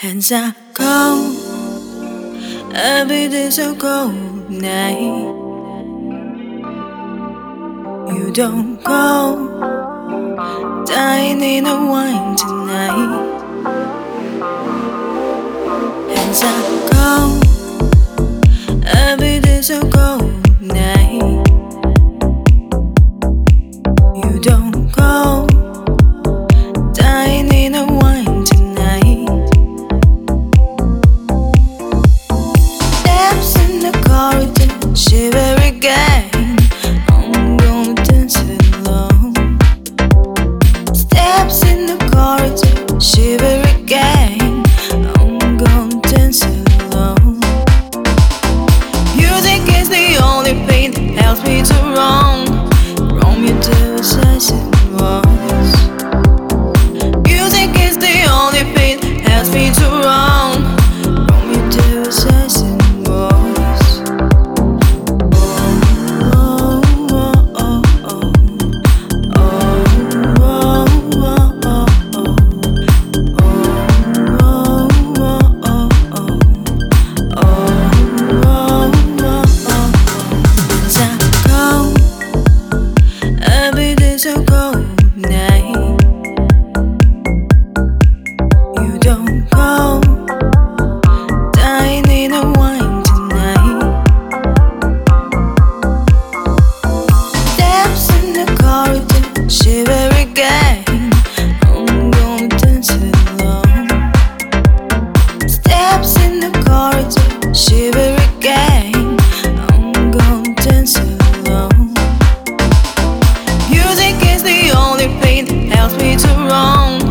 Hands up, go. Every day's so cold night. You don't go. Dying in a wine tonight. Hands. Every day's so cold again. years go tonight. You don't go dine in a wine tonight. Steps in the corridor, shiver again. I'm gonna dance alone. Steps in the corridor, shiver. Tells me to roam.